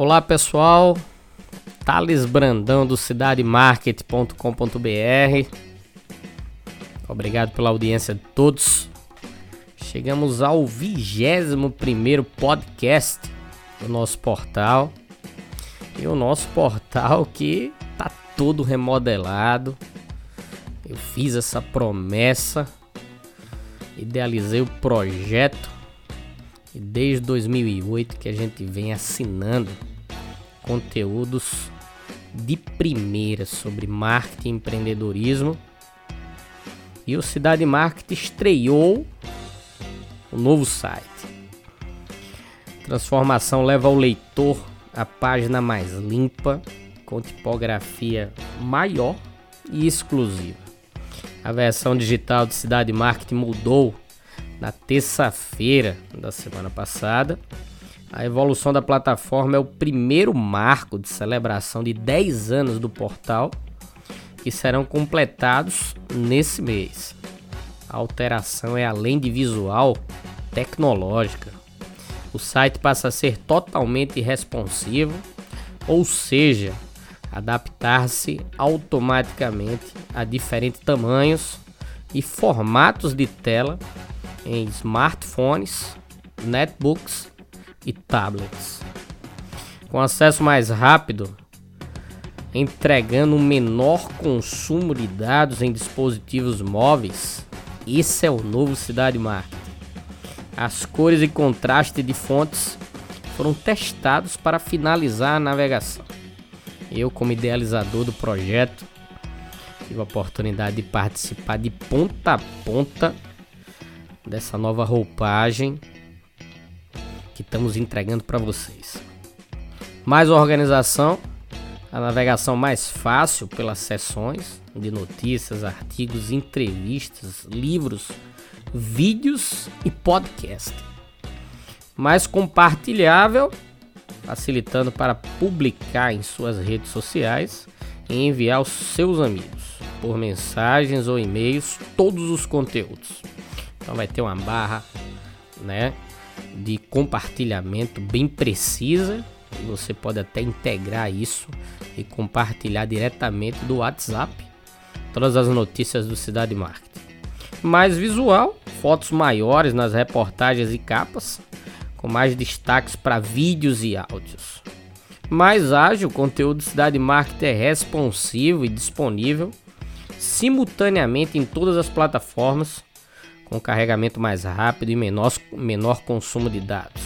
Olá pessoal, Thales Brandão do cidademarket.com.br. Obrigado pela audiência de todos. Chegamos ao 21 podcast do nosso portal. E o nosso portal que tá todo remodelado. Eu fiz essa promessa, idealizei o projeto e desde 2008 que a gente vem assinando conteúdos de primeira sobre marketing e empreendedorismo. E o Cidade Marketing estreou o novo site. Transformação leva ao leitor a página mais limpa, com tipografia maior e exclusiva. A versão digital de Cidade Marketing mudou na terça-feira da semana passada. A evolução da plataforma é o primeiro marco de celebração de 10 anos do portal, que serão completados nesse mês. A alteração é além de visual, tecnológica. O site passa a ser totalmente responsivo, ou seja, adaptar-se automaticamente a diferentes tamanhos e formatos de tela em smartphones, netbooks e tablets. Com acesso mais rápido, entregando um menor consumo de dados em dispositivos móveis, esse é o novo Cidade Marketing. As cores e contraste de fontes foram testados para finalizar a navegação. Eu, como idealizador do projeto, tive a oportunidade de participar de ponta a ponta dessa nova roupagem que estamos entregando para vocês. Mais organização, a navegação mais fácil pelas seções de notícias, artigos, entrevistas, livros, vídeos e podcast. Mais compartilhável, facilitando para publicar em suas redes sociais e enviar aos seus amigos por mensagens ou e-mails todos os conteúdos. Então vai ter uma barra, né, de compartilhamento bem precisa você pode até integrar isso e compartilhar diretamente do WhatsApp todas as notícias do Cidade Marketing. Mais visual, fotos maiores nas reportagens e capas, com mais destaques para vídeos e áudios. Mais ágil, o conteúdo do Cidade Marketing é responsivo e disponível simultaneamente em todas as plataformas com carregamento mais rápido e menor, menor consumo de dados.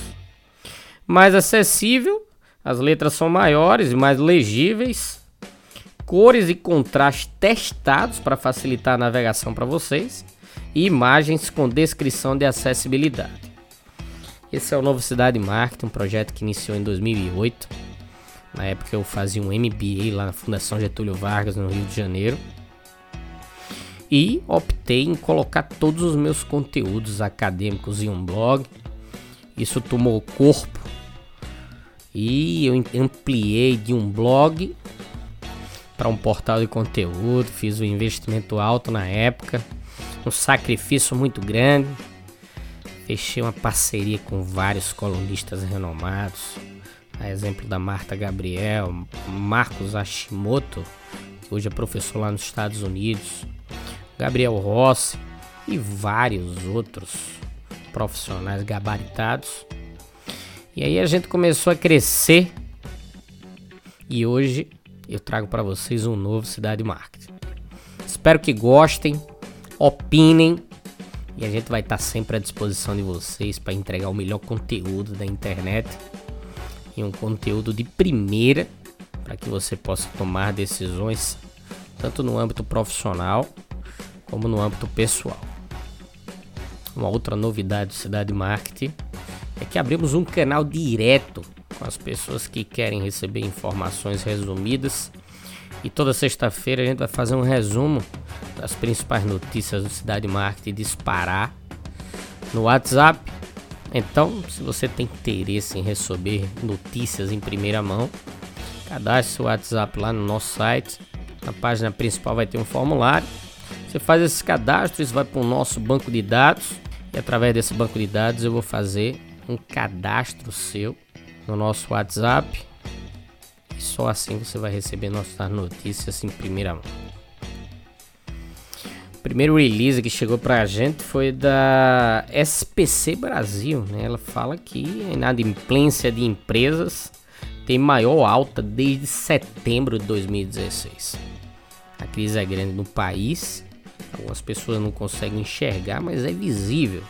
Mais acessível, as letras são maiores e mais legíveis, cores e contrastes testados para facilitar a navegação para vocês e imagens com descrição de acessibilidade. Esse é o Novo Cidade Marketing, um projeto que iniciou em 2008. Na época eu fazia um MBA lá na Fundação Getúlio Vargas, no Rio de Janeiro e optei em colocar todos os meus conteúdos acadêmicos em um blog. Isso tomou corpo e eu ampliei de um blog para um portal de conteúdo. Fiz um investimento alto na época, um sacrifício muito grande. Fechei uma parceria com vários colunistas renomados, a exemplo da Marta Gabriel, Marcos Hashimoto, que hoje é professor lá nos Estados Unidos, Gabriel Rossi e vários outros profissionais gabaritados. E aí a gente começou a crescer e hoje eu trago para vocês um novo Cidade Marketing. Espero que gostem, opinem e a gente vai estar sempre à disposição de vocês para entregar o melhor conteúdo da internet e um conteúdo de primeira para que você possa tomar decisões tanto no âmbito profissional como no âmbito pessoal. Uma outra novidade do Cidade Marketing é que abrimos um canal direto com as pessoas que querem receber informações resumidas. E toda sexta-feira a gente vai fazer um resumo das principais notícias do Cidade Marketing disparar no WhatsApp. Então, se você tem interesse em receber notícias em primeira mão, cadastre seu WhatsApp lá no nosso site. Na página principal vai ter um formulário. Você faz esse cadastro, isso vai para o nosso banco de dados. E através desse banco de dados eu vou fazer um cadastro seu no nosso WhatsApp. E só assim você vai receber nossas notícias em primeira mão. O primeiro release que chegou pra gente foi da SPC Brasil, né? Ela fala que a inadimplência de empresas tem maior alta desde setembro de 2016. A crise é grande no país, algumas pessoas não conseguem enxergar, mas é visível.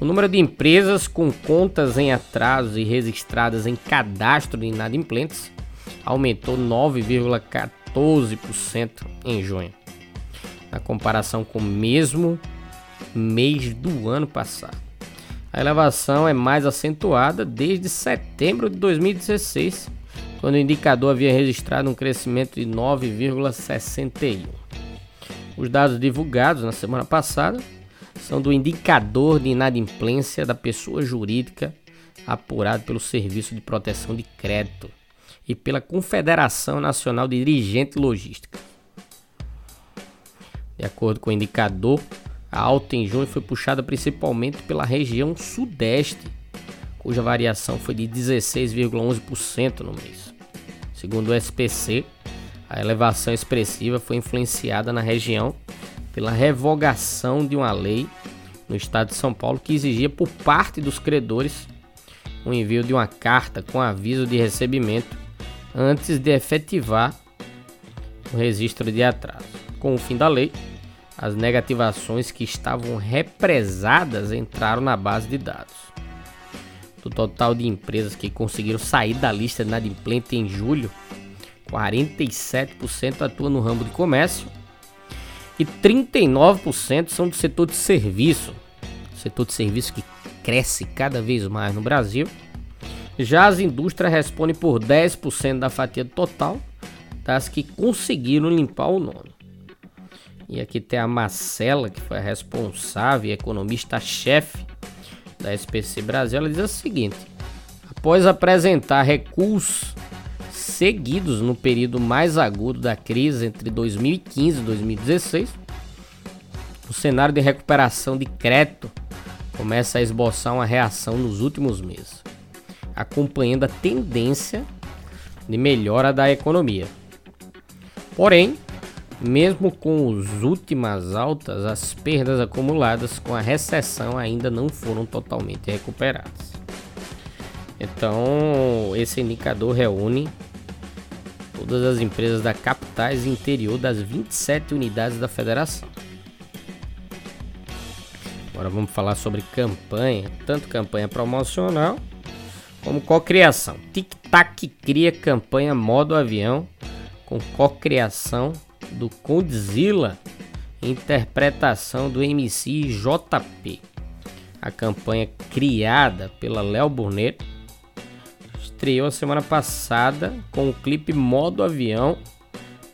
O número de empresas com contas em atraso e registradas em cadastro de inadimplentes aumentou 9,14% em junho, na comparação com o mesmo mês do ano passado. A elevação é mais acentuada desde setembro de 2016, quando o indicador havia registrado um crescimento de 9,61. Os dados divulgados na semana passada são do indicador de inadimplência da pessoa jurídica apurado pelo Serviço de Proteção de Crédito e pela Confederação Nacional de Dirigentes Logística. De acordo com o indicador, a alta em junho foi puxada principalmente pela região sudeste, cuja variação foi de 16,11% no mês. Segundo o SPC, a elevação expressiva foi influenciada na região pela revogação de uma lei no estado de São Paulo que exigia por parte dos credores o envio de uma carta com aviso de recebimento antes de efetivar o registro de atraso. Com o fim da lei, as negativações que estavam represadas entraram na base de dados. Do total de empresas que conseguiram sair da lista de inadimplente em julho, 47% atuam no ramo de comércio e 39% são do setor de serviço, setor de serviço que cresce cada vez mais no Brasil já as indústrias respondem por 10% da fatia total das que conseguiram limpar o nome. E aqui tem a Marcela, que foi a responsável e economista-chefe da SPC Brasil. Ela diz o seguinte: após apresentar recursos seguidos no período mais agudo da crise entre 2015 e 2016, o cenário de recuperação de crédito começa a esboçar uma reação nos últimos meses acompanhando a tendência de melhora da economia. Porém, mesmo com as últimas altas, as perdas acumuladas com a recessão ainda não foram totalmente recuperadas. Então, esse indicador reúne todas as empresas da capitais e interior das 27 unidades da federação. Agora vamos falar sobre campanha, tanto campanha promocional como co-criação. Tic Tac cria campanha modo avião com co-criação do Condzilla interpretação do MC JP. A campanha criada pela Léo Burnet estreou a semana passada com o clipe modo avião,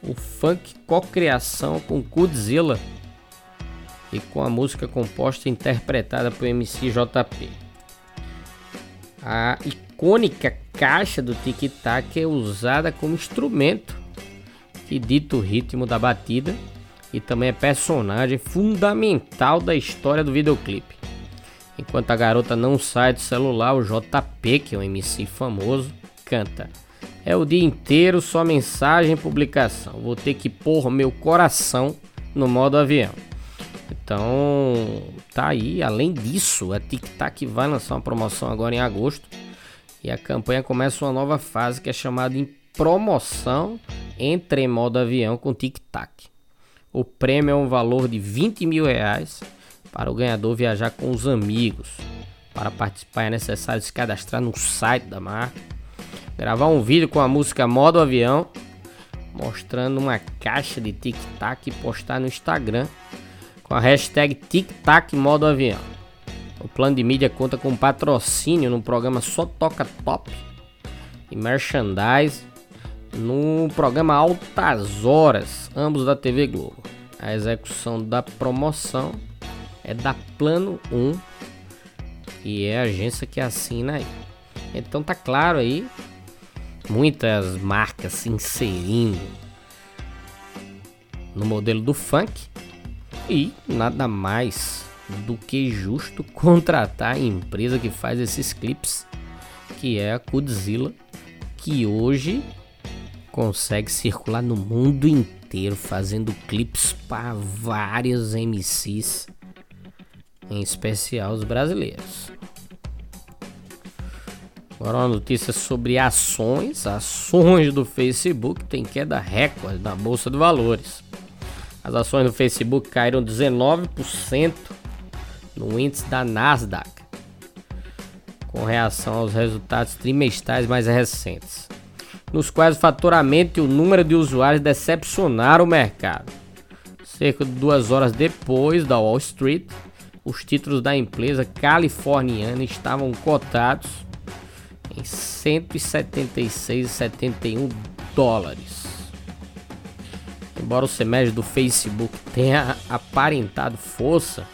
o funk co-criação com Godzilla e com a música composta e interpretada por MC JP. A icônica caixa do tic-tac é usada como instrumento que dita o ritmo da batida e também é personagem fundamental da história do videoclipe. Enquanto a garota não sai do celular, o JP, que é um MC famoso, canta: É o dia inteiro só mensagem e publicação. Vou ter que pôr meu coração no modo avião. Então, tá aí. Além disso, a Tic Tac vai lançar uma promoção agora em agosto. E a campanha começa uma nova fase que é chamada em promoção entre em modo avião com Tic Tac. O prêmio é um valor de 20 mil reais para o ganhador viajar com os amigos. Para participar é necessário se cadastrar no site da marca, gravar um vídeo com a música Modo Avião, mostrando uma caixa de Tic Tac e postar no Instagram com a hashtag TicTac Modo Avião. O plano de mídia conta com patrocínio no programa Só Toca Top e merchandise no programa Altas Horas, ambos da TV Globo. A execução da promoção é da Plano 1 e é a agência que assina aí. Então tá claro aí, muitas marcas se inserindo no modelo do funk e nada mais do que justo contratar a empresa que faz esses clipes, que é a Kudzilla, que hoje consegue circular no mundo inteiro fazendo clipes para vários MCs, em especial os brasileiros. Agora uma notícia sobre ações. Ações do Facebook tem queda recorde na Bolsa de Valores. As ações do Facebook caíram 19% no índice da Nasdaq, com reação aos resultados trimestrais mais recentes, nos quais o faturamento e o número de usuários decepcionaram o mercado. Cerca de duas horas depois da Wall Street, os títulos da empresa californiana estavam cotados em 176,71 dólares. Embora o semestre do Facebook tenha aparentado força,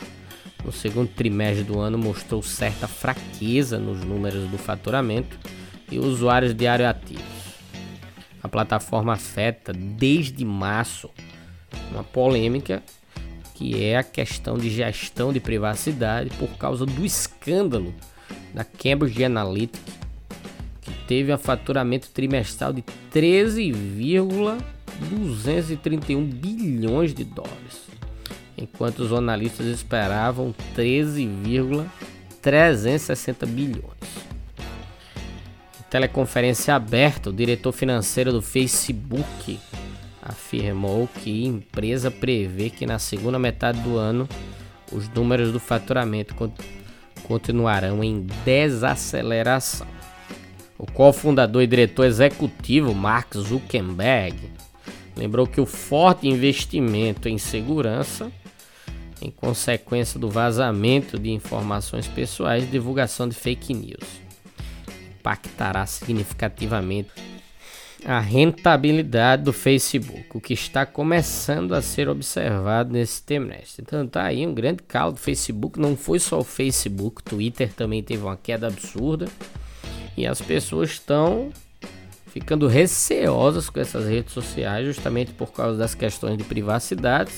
no segundo trimestre do ano mostrou certa fraqueza nos números do faturamento e usuários diários ativos. A plataforma afeta desde março uma polêmica que é a questão de gestão de privacidade por causa do escândalo da Cambridge Analytica, que teve um faturamento trimestral de 13,231 bilhões de dólares enquanto os analistas esperavam 13,360 bilhões. Em teleconferência aberta, o diretor financeiro do Facebook afirmou que a empresa prevê que na segunda metade do ano os números do faturamento continuarão em desaceleração. O cofundador e diretor executivo Mark Zuckerberg lembrou que o forte investimento em segurança em consequência do vazamento de informações pessoais e divulgação de fake news. Impactará significativamente a rentabilidade do Facebook, o que está começando a ser observado nesse trimestre. Então tá aí um grande caldo do Facebook, não foi só o Facebook, Twitter também teve uma queda absurda e as pessoas estão ficando receosas com essas redes sociais justamente por causa das questões de privacidade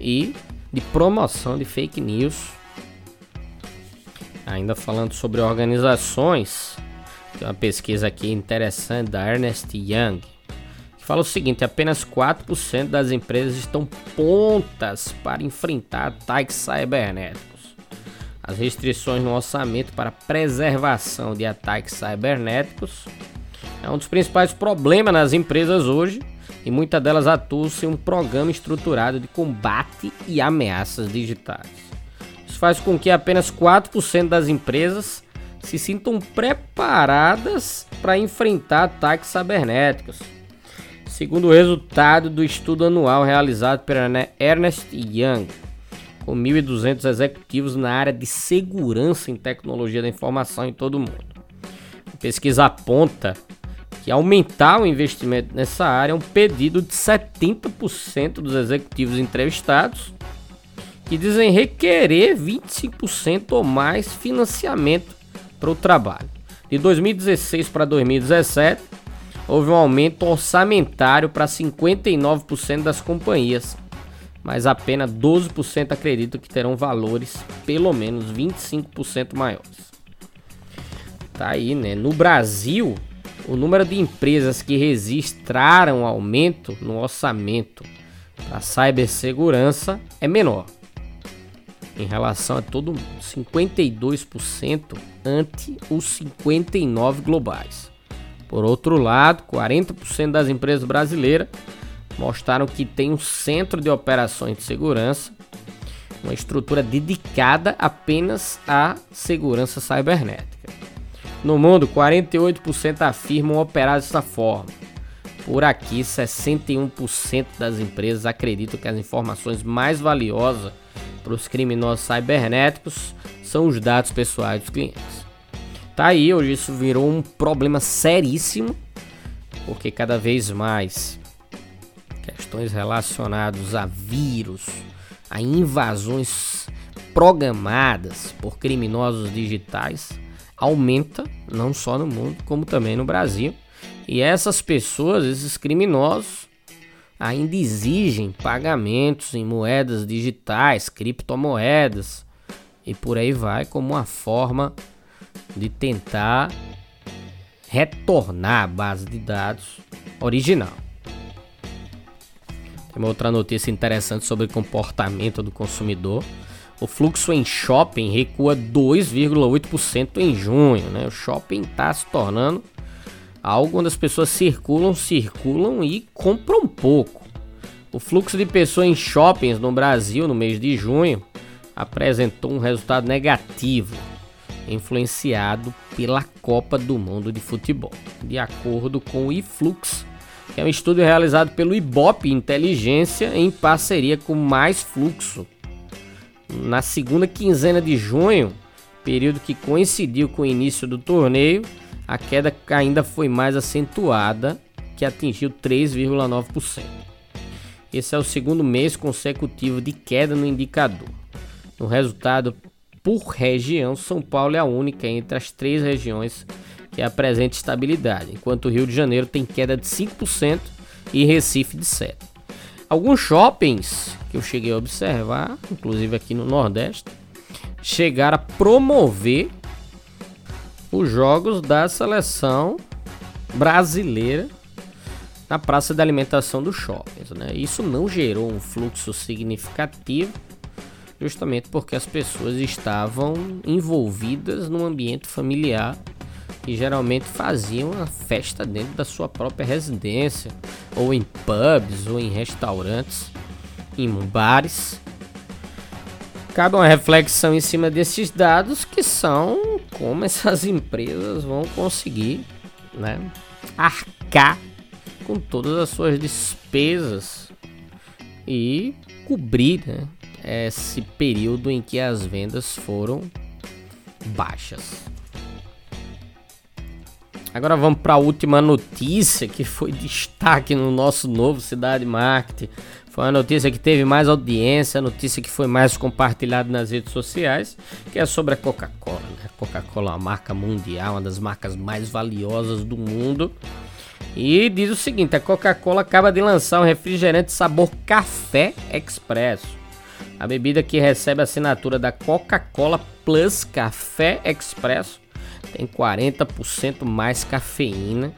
e de promoção de fake news. Ainda falando sobre organizações, uma pesquisa aqui interessante da Ernest Young que fala o seguinte: apenas 4% das empresas estão prontas para enfrentar ataques cibernéticos. As restrições no orçamento para preservação de ataques cibernéticos é um dos principais problemas nas empresas hoje e muitas delas atuam sem um programa estruturado de combate e ameaças digitais. Isso faz com que apenas 4% das empresas se sintam preparadas para enfrentar ataques cibernéticos. Segundo o resultado do estudo anual realizado pela Ernest Young, com 1.200 executivos na área de segurança em tecnologia da informação em todo o mundo. A pesquisa aponta que aumentar o investimento nessa área é um pedido de 70% dos executivos entrevistados que dizem requerer 25% ou mais financiamento para o trabalho. De 2016 para 2017, houve um aumento orçamentário para 59% das companhias, mas apenas 12% acreditam que terão valores pelo menos 25% maiores. Tá aí, né? No Brasil, o número de empresas que registraram aumento no orçamento para cibersegurança é menor em relação a todo mundo, 52% ante os 59 globais. Por outro lado, 40% das empresas brasileiras mostraram que tem um centro de operações de segurança, uma estrutura dedicada apenas à segurança cibernética. No mundo, 48% afirmam operar dessa forma. Por aqui, 61% das empresas acreditam que as informações mais valiosas para os criminosos cibernéticos são os dados pessoais dos clientes. Tá aí, hoje isso virou um problema seríssimo, porque cada vez mais questões relacionadas a vírus, a invasões programadas por criminosos digitais aumenta não só no mundo, como também no Brasil. E essas pessoas, esses criminosos, ainda exigem pagamentos em moedas digitais, criptomoedas e por aí vai, como uma forma de tentar retornar a base de dados original. Tem uma outra notícia interessante sobre o comportamento do consumidor. O fluxo em shopping recua 2,8% em junho. Né? O shopping está se tornando algo onde as pessoas circulam, circulam e compram pouco. O fluxo de pessoas em shoppings no Brasil no mês de junho apresentou um resultado negativo, influenciado pela Copa do Mundo de Futebol. De acordo com o iFlux, que é um estudo realizado pelo Ibope Inteligência em parceria com Mais Fluxo. Na segunda quinzena de junho, período que coincidiu com o início do torneio, a queda ainda foi mais acentuada, que atingiu 3,9%. Esse é o segundo mês consecutivo de queda no indicador. No resultado por região, São Paulo é a única entre as três regiões que apresenta estabilidade, enquanto o Rio de Janeiro tem queda de 5% e Recife de 7%. Alguns shoppings que eu cheguei a observar, inclusive aqui no Nordeste, chegaram a promover os jogos da seleção brasileira na praça de alimentação dos shoppings. Né? Isso não gerou um fluxo significativo, justamente porque as pessoas estavam envolvidas num ambiente familiar e geralmente faziam a festa dentro da sua própria residência, ou em pubs, ou em restaurantes, em bares cabe uma reflexão em cima desses dados que são como essas empresas vão conseguir né, arcar com todas as suas despesas e cobrir né, esse período em que as vendas foram baixas. Agora vamos para a última notícia que foi destaque no nosso novo Cidade Marketing foi a notícia que teve mais audiência, a notícia que foi mais compartilhada nas redes sociais, que é sobre a Coca-Cola. Né? Coca-Cola é uma marca mundial, uma das marcas mais valiosas do mundo. E diz o seguinte: a Coca-Cola acaba de lançar um refrigerante sabor café expresso. A bebida que recebe a assinatura da Coca-Cola Plus Café Expresso tem 40% mais cafeína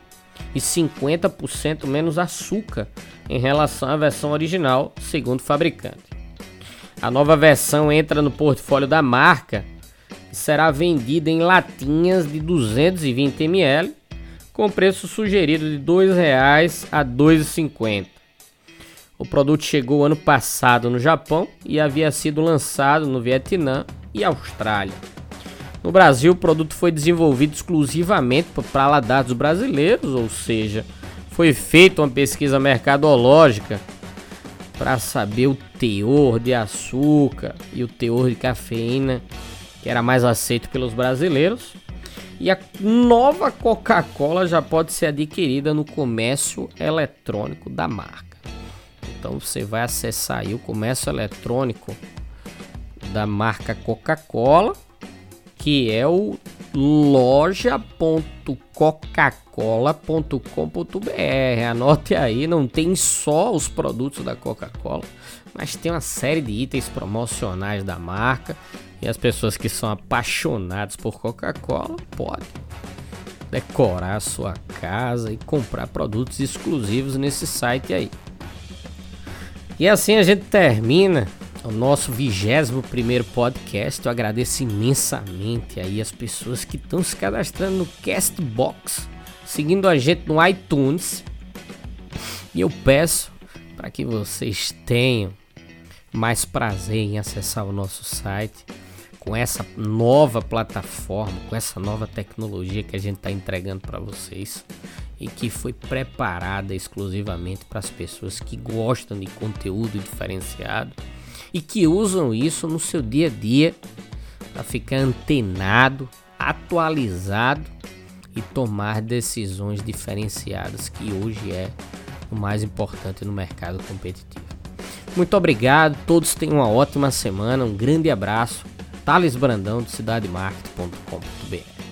e 50% menos açúcar em relação à versão original, segundo o fabricante. A nova versão entra no portfólio da marca e será vendida em latinhas de 220 ml, com preço sugerido de R$ 2,00 a R$ 2,50. O produto chegou ano passado no Japão e havia sido lançado no Vietnã e Austrália. No Brasil, o produto foi desenvolvido exclusivamente para ladados brasileiros, ou seja, foi feita uma pesquisa mercadológica para saber o teor de açúcar e o teor de cafeína que era mais aceito pelos brasileiros. E a nova Coca-Cola já pode ser adquirida no comércio eletrônico da marca. Então você vai acessar aí o comércio eletrônico da marca Coca-Cola que é o loja.coca-cola.com.br. Anote aí, não tem só os produtos da Coca-Cola, mas tem uma série de itens promocionais da marca. E as pessoas que são apaixonadas por Coca-Cola podem decorar a sua casa e comprar produtos exclusivos nesse site aí. E assim a gente termina o nosso 21 primeiro podcast. Eu agradeço imensamente aí as pessoas que estão se cadastrando no Castbox, seguindo a gente no iTunes. E eu peço para que vocês tenham mais prazer em acessar o nosso site com essa nova plataforma, com essa nova tecnologia que a gente está entregando para vocês e que foi preparada exclusivamente para as pessoas que gostam de conteúdo diferenciado e que usam isso no seu dia a dia para ficar antenado, atualizado e tomar decisões diferenciadas, que hoje é o mais importante no mercado competitivo. Muito obrigado, todos tenham uma ótima semana, um grande abraço. Thales Brandão, de cidademarket.com.br.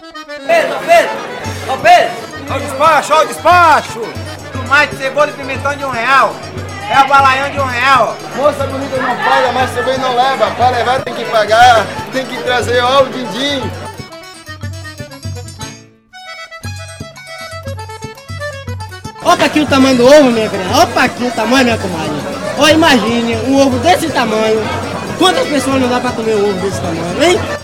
Pedro, Pedro! Ô Pedro! Ó o despacho, ó o despacho! Tomate, cebola e pimentão de um real. É o balaião de um real. Moça bonita não paga, mas também não leva. Para levar tem que pagar, tem que trazer ó o din-din. Opa aqui o tamanho do ovo, minha filha. Opa aqui o tamanho, minha comadre. Ó, imagine um ovo desse tamanho. Quantas pessoas não dá pra comer um ovo desse tamanho, hein?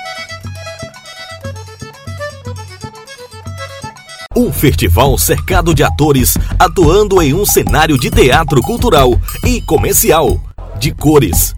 Um festival cercado de atores atuando em um cenário de teatro cultural e comercial. De cores,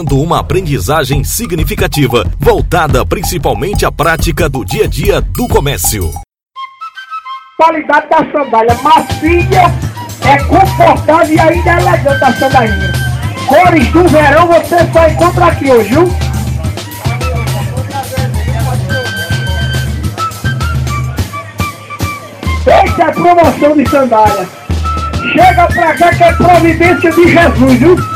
uma aprendizagem significativa voltada principalmente à prática do dia a dia do comércio. Qualidade da sandália macia, é confortável e ainda é elegante a sandalinha. Cores do verão você só encontra aqui hoje, viu? Essa é promoção de sandália. Chega pra cá que é providência de Jesus, viu?